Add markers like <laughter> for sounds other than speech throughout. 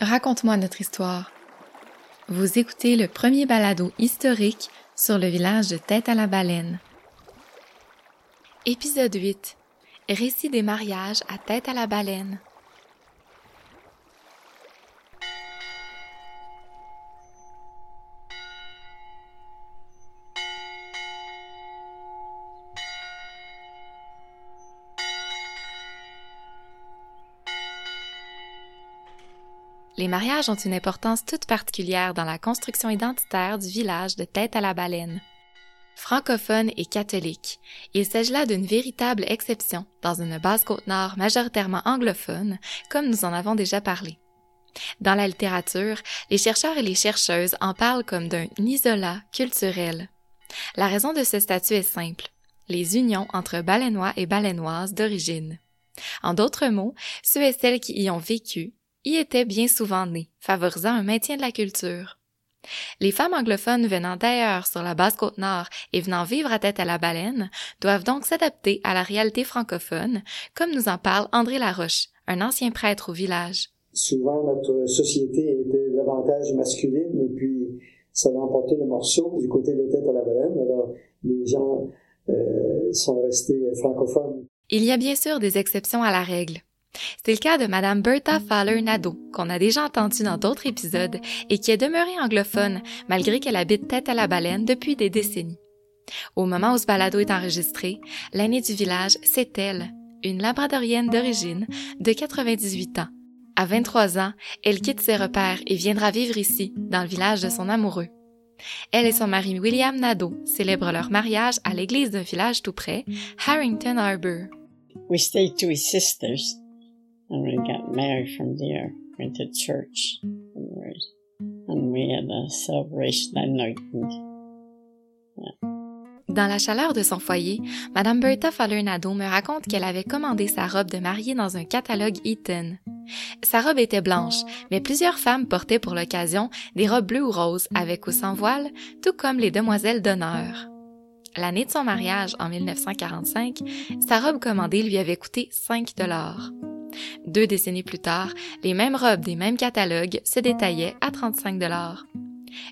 Raconte-moi notre histoire. Vous écoutez le premier balado historique sur le village de Tête à la Baleine. Épisode 8. Récit des mariages à Tête à la Baleine. Les mariages ont une importance toute particulière dans la construction identitaire du village de Tête à la Baleine. Francophone et catholique, il s'agit là d'une véritable exception dans une basse-côte-nord majoritairement anglophone, comme nous en avons déjà parlé. Dans la littérature, les chercheurs et les chercheuses en parlent comme d'un isolat culturel. La raison de ce statut est simple, les unions entre baleinois et baleinoises d'origine. En d'autres mots, ceux et celles qui y ont vécu y étaient bien souvent nés, favorisant un maintien de la culture. Les femmes anglophones venant d'ailleurs sur la basse côte nord et venant vivre à tête à la baleine doivent donc s'adapter à la réalité francophone, comme nous en parle André Laroche, un ancien prêtre au village. Souvent, notre société était davantage masculine et puis ça a emporté le morceau du côté de tête à la baleine. Alors, les gens euh, sont restés francophones. Il y a bien sûr des exceptions à la règle. C'est le cas de Madame Bertha Fowler Nadeau, qu'on a déjà entendu dans d'autres épisodes et qui est demeurée anglophone malgré qu'elle habite tête à la baleine depuis des décennies. Au moment où ce balado est enregistré, l'aînée du village, c'est elle, une labradorienne d'origine de 98 ans. À 23 ans, elle quitte ses repères et viendra vivre ici, dans le village de son amoureux. Elle et son mari William Nadeau célèbrent leur mariage à l'église d'un village tout près, Harrington Harbour. We stayed to his sisters, Dans la chaleur de son foyer, Madame Bertha Fowler-Nadeau me raconte qu'elle avait commandé sa robe de mariée dans un catalogue Eaton. Sa robe était blanche, mais plusieurs femmes portaient pour l'occasion des robes bleues ou roses avec ou sans voile, tout comme les demoiselles d'honneur. L'année de son mariage, en 1945, sa robe commandée lui avait coûté 5 dollars. Deux décennies plus tard, les mêmes robes des mêmes catalogues se détaillaient à 35 dollars.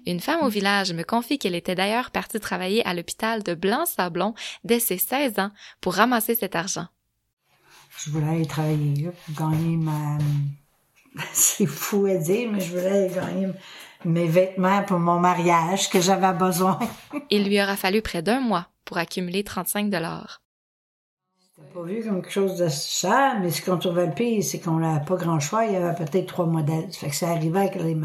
Une femme au village me confie qu'elle était d'ailleurs partie travailler à l'hôpital de Blanc-Sablon dès ses 16 ans pour ramasser cet argent. Je voulais aller travailler là pour gagner ma... <laughs> C'est fou à dire, mais je voulais gagner mes vêtements pour mon mariage que j'avais besoin. Il lui aura fallu près d'un mois pour accumuler 35 dollars. Pas vu comme quelque chose de cher, mais ce qu'on trouvait le pire, c'est qu'on n'avait pas grand choix. Il y avait peut-être trois modèles. Ça fait que ça arrivait que les...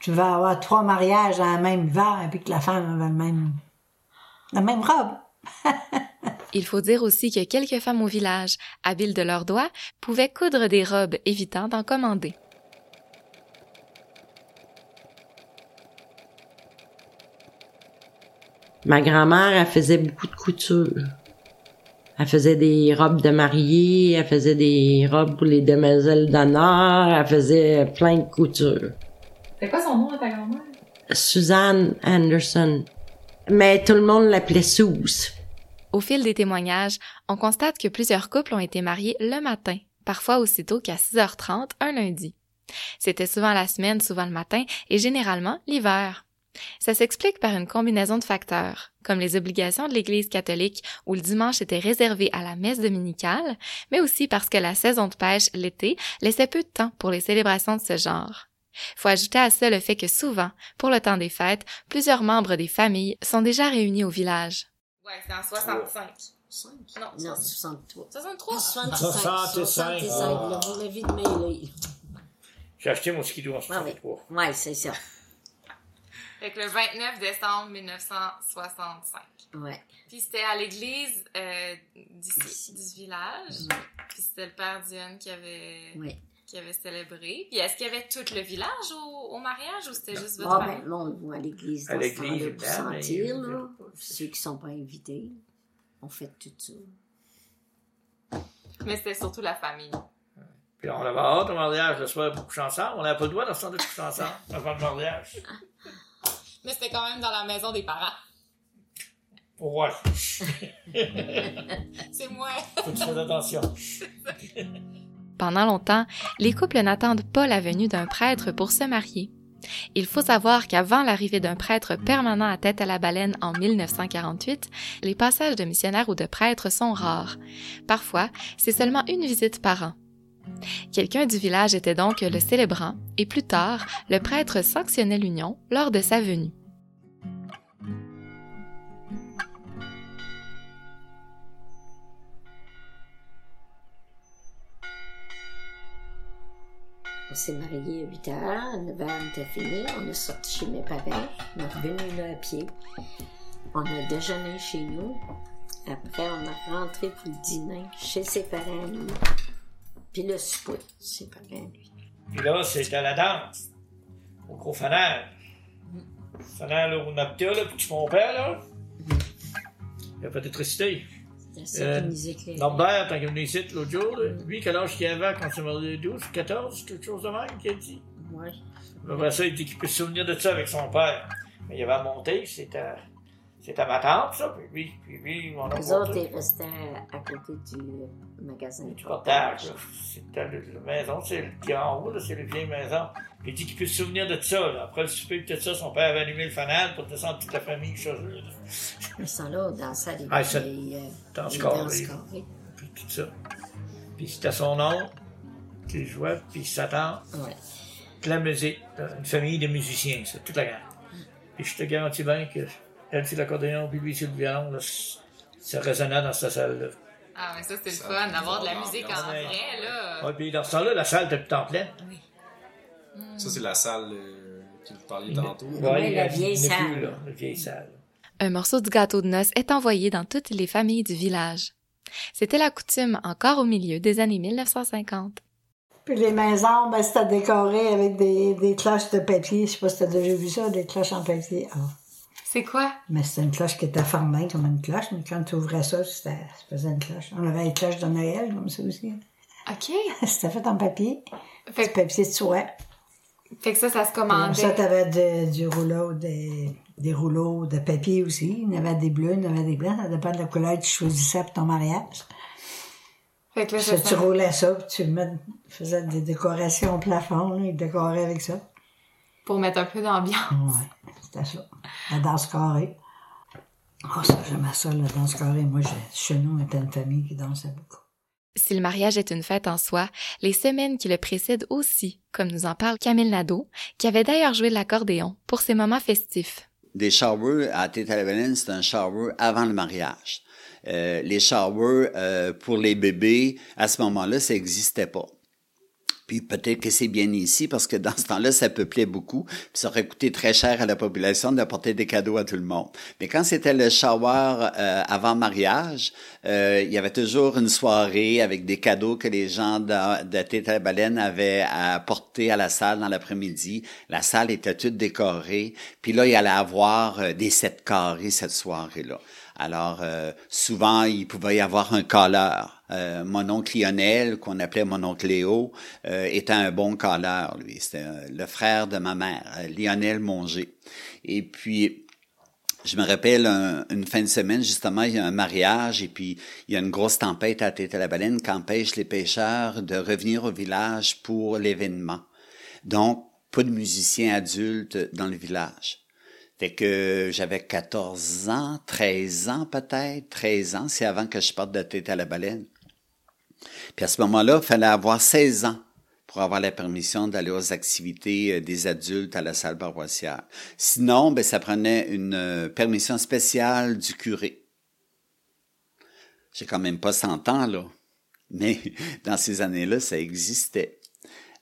tu vas avoir trois mariages dans le même hiver et puis que la femme avait le même... la même robe. <laughs> Il faut dire aussi que quelques femmes au village, habiles de leurs doigts, pouvaient coudre des robes évitant d'en commander. Ma grand-mère, elle faisait beaucoup de couture. Elle faisait des robes de mariée, elle faisait des robes pour les demoiselles d'honneur, elle faisait plein de coutures. C'est quoi son nom à ta grand-mère? Suzanne Anderson. Mais tout le monde l'appelait Suze. Au fil des témoignages, on constate que plusieurs couples ont été mariés le matin, parfois aussitôt qu'à 6h30 un lundi. C'était souvent la semaine, souvent le matin et généralement l'hiver. Ça s'explique par une combinaison de facteurs, comme les obligations de l'Église catholique où le dimanche était réservé à la messe dominicale, mais aussi parce que la saison de pêche l'été laissait peu de temps pour les célébrations de ce genre. Faut ajouter à ça le fait que souvent, pour le temps des fêtes, plusieurs membres des familles sont déjà réunis au village. Ouais, c'est en 65. 5? Non, Non, 63. 63. 65. 65. 65, là, vous l'avez de mêler. J'ai acheté mon skidoo en Ouais, 63. ouais. Ouais, c'est ça. Fait que le 29 décembre 1965. Ouais. Puis c'était à l'église euh, d'ici, Ici. du village. Ouais. Puis c'était le père Dion qui avait, Ouais. qui avait célébré. Puis est-ce qu'il y avait tout le village au, au mariage ou c'était juste votre Ah, famille? ben, là, on le voit à l'église. À l'église, pour sentir, là. Ceux qui sont pas invités, on fait tout ça. Mais c'était surtout la famille. Puis on avait hâte au mariage le soir pour coucher ensemble. On n'avait pas le droit de coucher ensemble avant le mariage. <laughs> Mais c'était quand même dans la maison des parents. Ouais. <laughs> C'est moi. Faut que tu fasses attention. Pendant longtemps, les couples n'attendent pas la venue d'un prêtre pour se marier. Il faut savoir qu'avant l'arrivée d'un prêtre permanent à tête à la baleine en 1948, les passages de missionnaires ou de prêtres sont rares. Parfois, c'est seulement une visite par an. Quelqu'un du village était donc le célébrant, et plus tard, le prêtre sanctionnait l'union lors de sa venue. On s'est mariés à 8 heures, à 9 heures, on était fini. On est sorti chez mes parents. On est revenu là à pied. On a déjeuné chez nous. Après, on est rentré pour le dîner chez ses parents, lui. Puis le souper, ses parents, lui. Puis là, c'était la danse. Au gros fanal. Fanal, là, où on habitait, là, puis mon père, là. Il a peut-être récité. Euh. Norbert, quand il est venu ici l'autre jour, lui, quel âge qu'il avait quand il s'est marié? 12, 14, quelque chose de même, qu'il a dit? Ouais. Après ça, il dit qu'il peut se souvenir de ça avec son père. Mais il avait à monter, c'était, c'était ma tante, ça, puis lui, puis lui, on a Les autres, ils restaient à côté du magasin Du portage. C'était la maison, c'est le qui est en haut, c'est les vieilles maisons. Puis il dit qu'il peut se souvenir de ça, là. Après le souper, tout ça, son père avait allumé le fanal pour descendre toute la famille chez eux, là. Ils sont là, dans sa les Ah, ça- vieilles, euh, dans. Puis tout ça. Puis c'était son nom qui jouait, puis sa tante. Ouais. de la musique, une famille de musiciens, c'est toute la gang. Et je te garantis bien que elle c'est l'accordéon, puis lui c'est le violon, là, ça résonnait dans cette salle-là. Ah, mais ça, c'était le fun d'avoir de la musique en vrai, là. Ouais, puis dans ce temps-là, la salle était tout en pleine. Ça, c'est la salle euh, que vous parliez tantôt. La vieille plus, là, la vieille salle. Un morceau du gâteau de noces est envoyé dans toutes les familles du village. C'était la coutume encore au milieu des années 1950. Puis les maisons, ben, c'était décoré avec des, des cloches de papier. Je sais pas si t'as déjà vu ça, des cloches en papier. Ah. C'est quoi? Mais c'était une cloche qui était formée comme une cloche, mais quand tu ouvrais ça, ça faisait une cloche. On avait une cloche de Noël, comme ça aussi. OK. <laughs> c'était fait en papier. Fait, Du papier de soie. fait que ça, ça se Comme ça, commandait. t'avais de- du rouleau, des, des rouleaux de papier aussi. Il y en avait des bleus, il y en avait des blancs. Ça dépend de la couleur que tu choisissais pour ton mariage. Fait que là, Ça, ça, tu roulais ça, puis tu faisais des décorations au plafond, là, ils décoraient avec ça. pour mettre un peu d'ambiance. Ouais, c'était ça. La danse carrée. Oh, ça, j'aimais ça, la danse carrée. Moi, chez nous, on était une famille qui dansait beaucoup. Si le mariage est une fête en soi, les semaines qui le précèdent aussi, comme nous en parle Camille Nadeau, qui avait d'ailleurs joué de l'accordéon pour ces moments festifs. Des showers à Tête à la Baleine, c'est un shower avant le mariage. Euh, les showers euh, pour les bébés, à ce moment-là, ça n'existait pas. Puis peut-être que c'est bien ici parce que dans ce temps-là, ça peuplait beaucoup. Puis ça aurait coûté très cher à la population d'apporter des cadeaux à tout le monde. Mais quand c'était le shower euh, avant mariage, euh, il y avait toujours une soirée avec des cadeaux que les gens de, de Baleine avaient à porter à la salle dans l'après-midi. La salle était toute décorée. Puis là, il allait avoir euh, des sept carrés cette soirée-là. Alors, euh, souvent, il pouvait y avoir un colleur. Euh, mon oncle Lionel, qu'on appelait mon oncle Léo, euh, était un bon colleur, lui. C'était euh, le frère de ma mère, Lionel Monger. Et puis, je me rappelle un- une fin de semaine, justement, il y a un mariage et puis il y a une grosse tempête à tête à la baleine qui empêche les pêcheurs de revenir au village pour l'événement. Donc, pas de musiciens adultes dans le village. Fait que j'avais 14 ans, 13 ans peut-être, 13 ans, c'est avant que je parte de tête à la baleine. Puis à ce moment-là, il fallait avoir 16 ans pour avoir la permission d'aller aux activités euh, des adultes à la salle paroissiale. Sinon, ben, ça prenait une euh, permission spéciale du curé. J'ai quand même pas 100 ans, là. Mais <laughs> dans ces années-là, ça existait.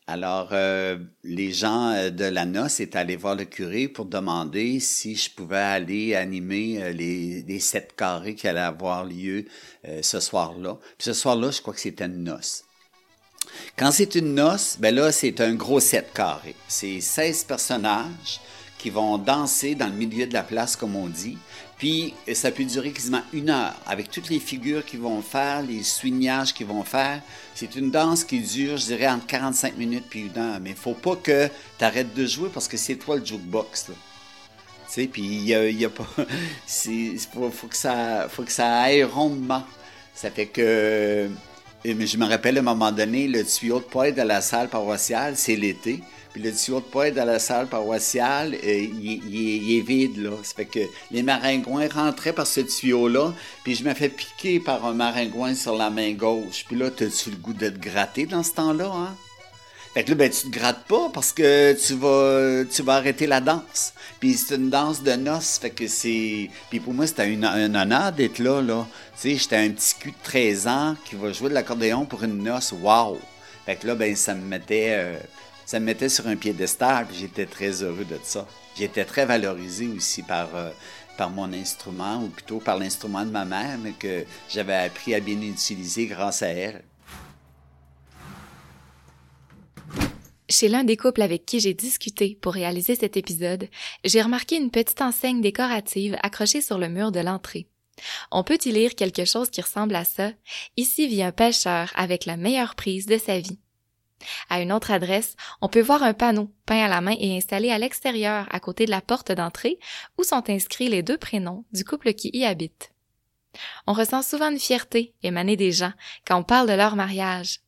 Alors, euh, les gens euh, de la noce étaient allés voir le curé pour demander si je pouvais aller animer euh, les, sept carrés qui allaient avoir lieu ce soir-là. Ce soir-là, je crois que c'était une noce. Quand c'est une noce, ben là, c'est un gros sept carré. C'est 16 personnages qui vont danser dans le milieu de la place, comme on dit. Puis ça peut durer quasiment une heure, avec toutes les figures qu'ils vont faire, les swingages qu'ils vont faire. C'est une danse qui dure, je dirais, entre 45 minutes puis une heure. Mais il faut pas que tu arrêtes de jouer parce que c'est toi le jukebox. Tu sais, puis il y a, pas... <laughs> Il faut, faut, que ça, ça aille rondement. Ça fait que... Je me rappelle à un moment donné, le tuyau de poète de la salle paroissiale, c'est l'été. Puis le tuyau de poêle dans la salle paroissiale, euh, il, est vide, là. Ça fait que les maringouins rentraient par ce tuyau-là, puis je me fais piquer par un maringouin sur la main gauche. Puis là, t'as-tu le goût de te gratter dans ce temps-là, hein? Fait que là, ben, tu te grattes pas parce que tu vas, tu vas arrêter la danse. Puis c'est une danse de noces, fait que c'est... Puis pour moi, c'était un honneur d'être là, là. Tu sais, j'étais un petit cul de 13 ans qui va jouer de l'accordéon pour une noce. Wow! Fait que là, ben, ça me mettait... Euh, ça me mettait sur un piédestal, puis j'étais très heureux de ça. J'étais très valorisé aussi par, euh, par mon instrument, ou plutôt par l'instrument de ma mère, mais que j'avais appris à bien utiliser grâce à elle. Chez l'un des couples avec qui j'ai discuté pour réaliser cet épisode, j'ai remarqué une petite enseigne décorative accrochée sur le mur de l'entrée. On peut y lire quelque chose qui ressemble à ça. Ici vit un pêcheur avec la meilleure prise de sa vie. À une autre adresse, on peut voir un panneau peint à la main et installé à l'extérieur à côté de la porte d'entrée où sont inscrits les deux prénoms du couple qui y habite. On ressent souvent une fierté émanée des gens quand on parle de leur mariage.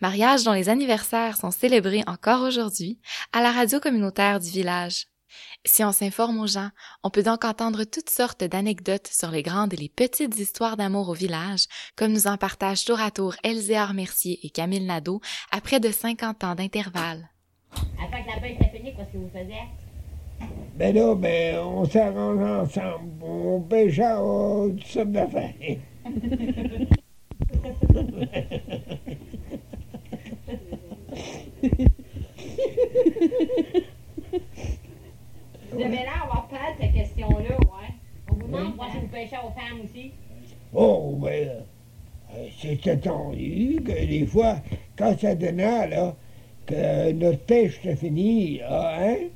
Mariage dont les anniversaires sont célébrés encore aujourd'hui à la radio communautaire du village. Si on s'informe aux gens, on peut donc entendre toutes sortes d'anecdotes sur les grandes et les petites histoires d'amour au village, comme nous en partagent tour à tour Elzéar Mercier et Camille Nadeau après de 50 ans d'intervalle. Après que la pêche est finie, qu'est-ce que vous faisiez? Ben là, ben, on s'arrange ensemble. On pêche à toutes sortes d'affaires. Vous avez l'air d'avoir peur de cette question-là, ouais. On vous demande oui. si vous aussi. Oh, ben, euh, c'est attendu que des fois, quand ça donnait, là, que notre pêche se finit, là, hein, ouais.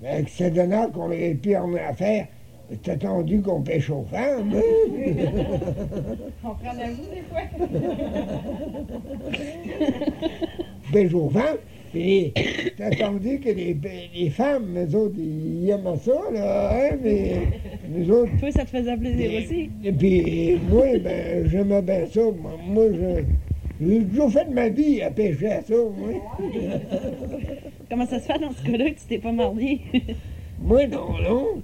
ben, que ça donnait qu'on n'avait plus rien à faire, c'est attendu qu'on pêche aux femmes. Hein? Comprenez-vous des fois? pêche aux femmes, puis, t'as attendu que les, les femmes, les autres, ils aiment ça, là, hein, mais nous autres... Toi, ça te faisait plaisir aussi? Et puis, moi, ben, j'aimais bien ça. Moi, je... J'ai toujours fait de ma vie à pêcher à ça, moi. <laughs> Comment ça se fait dans ce cas-là que tu t'es pas marié? <laughs> moi, non, non.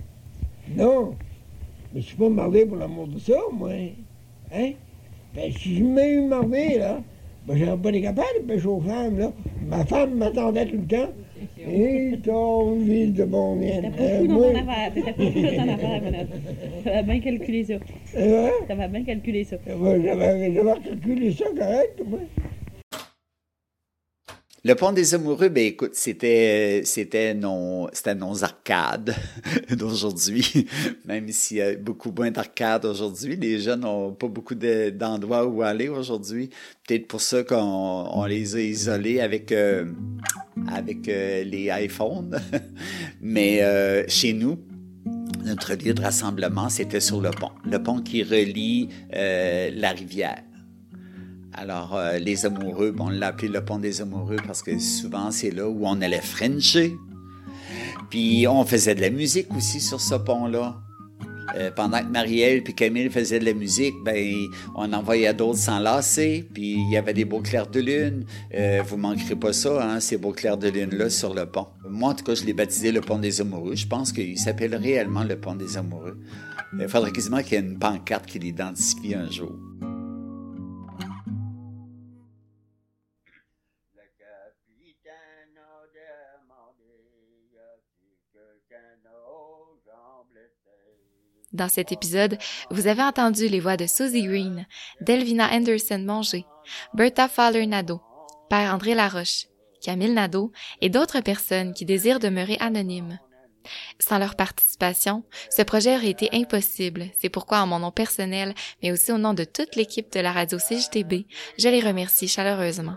Non. Mais je suis pas marié pour l'amour de ça, moi. Hein? Ben, si je m'ai eu marié, là, ben, j'aurais pas été capable de pêcher aux femmes, là. Ma femme m'attendait tout le temps. Et ton ville de bon bien. T'as pas euh, dans ton affaire. T'as pas fou dans ton affaire, madame. T'avais bien calculé ça. Euh, T'avais bien calculé ça. Ouais, J'avais calculé ça correct, moi. Le pont des amoureux, ben écoute, c'était c'était nos c'était nos arcades <laughs> d'aujourd'hui. Même s'il y a beaucoup moins d'arcades aujourd'hui, les jeunes n'ont pas beaucoup d'endroits où aller aujourd'hui. Peut-être pour ça qu'on on les a isolés avec euh, avec euh, les iPhones. <laughs> Mais euh, chez nous, notre lieu de rassemblement, c'était sur le pont, le pont qui relie la rivière. Alors, euh, les amoureux, bon, on l'a appelé le pont des amoureux parce que souvent c'est là où on allait frencher. Puis on faisait de la musique aussi sur ce pont-là. Euh, pendant que Marielle puis Camille faisaient de la musique, ben on envoyait d'autres s'enlacer, puis il y avait des beaux clairs de lune. Euh, vous manquerez pas ça, hein, ces beaux clairs de lune-là sur le pont. Moi, en tout cas, je l'ai baptisé le pont des amoureux. Je pense qu'il s'appelle réellement le pont des amoureux. Il faudrait quasiment qu'il y ait une pancarte qui l'identifie un jour. Dans cet épisode, vous avez entendu les voix de Susie Green, Delvina Anderson Manger, Bertha Fowler Nadeau, Père André Laroche, Camille Nadeau et d'autres personnes qui désirent demeurer anonymes. Sans leur participation, ce projet aurait été impossible. C'est pourquoi, en mon nom personnel, mais aussi au nom de toute l'équipe de la radio CJTB, je les remercie chaleureusement.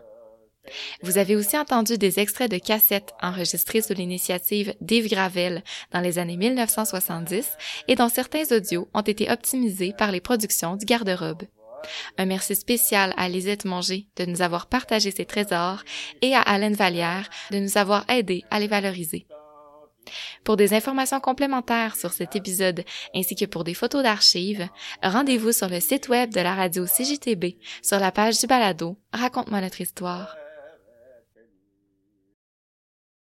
Vous avez aussi entendu des extraits de cassettes enregistrés sous l'initiative d'Yves Gravel dans les années 1970 et dont certains audios ont été optimisés par les productions du garde-robe. Un merci spécial à Lisette Manger de nous avoir partagé ces trésors et à Alain Vallière de nous avoir aidés à les valoriser. Pour des informations complémentaires sur cet épisode ainsi que pour des photos d'archives, rendez-vous sur le site web de la radio CJTB sur la page du balado Raconte-moi notre histoire.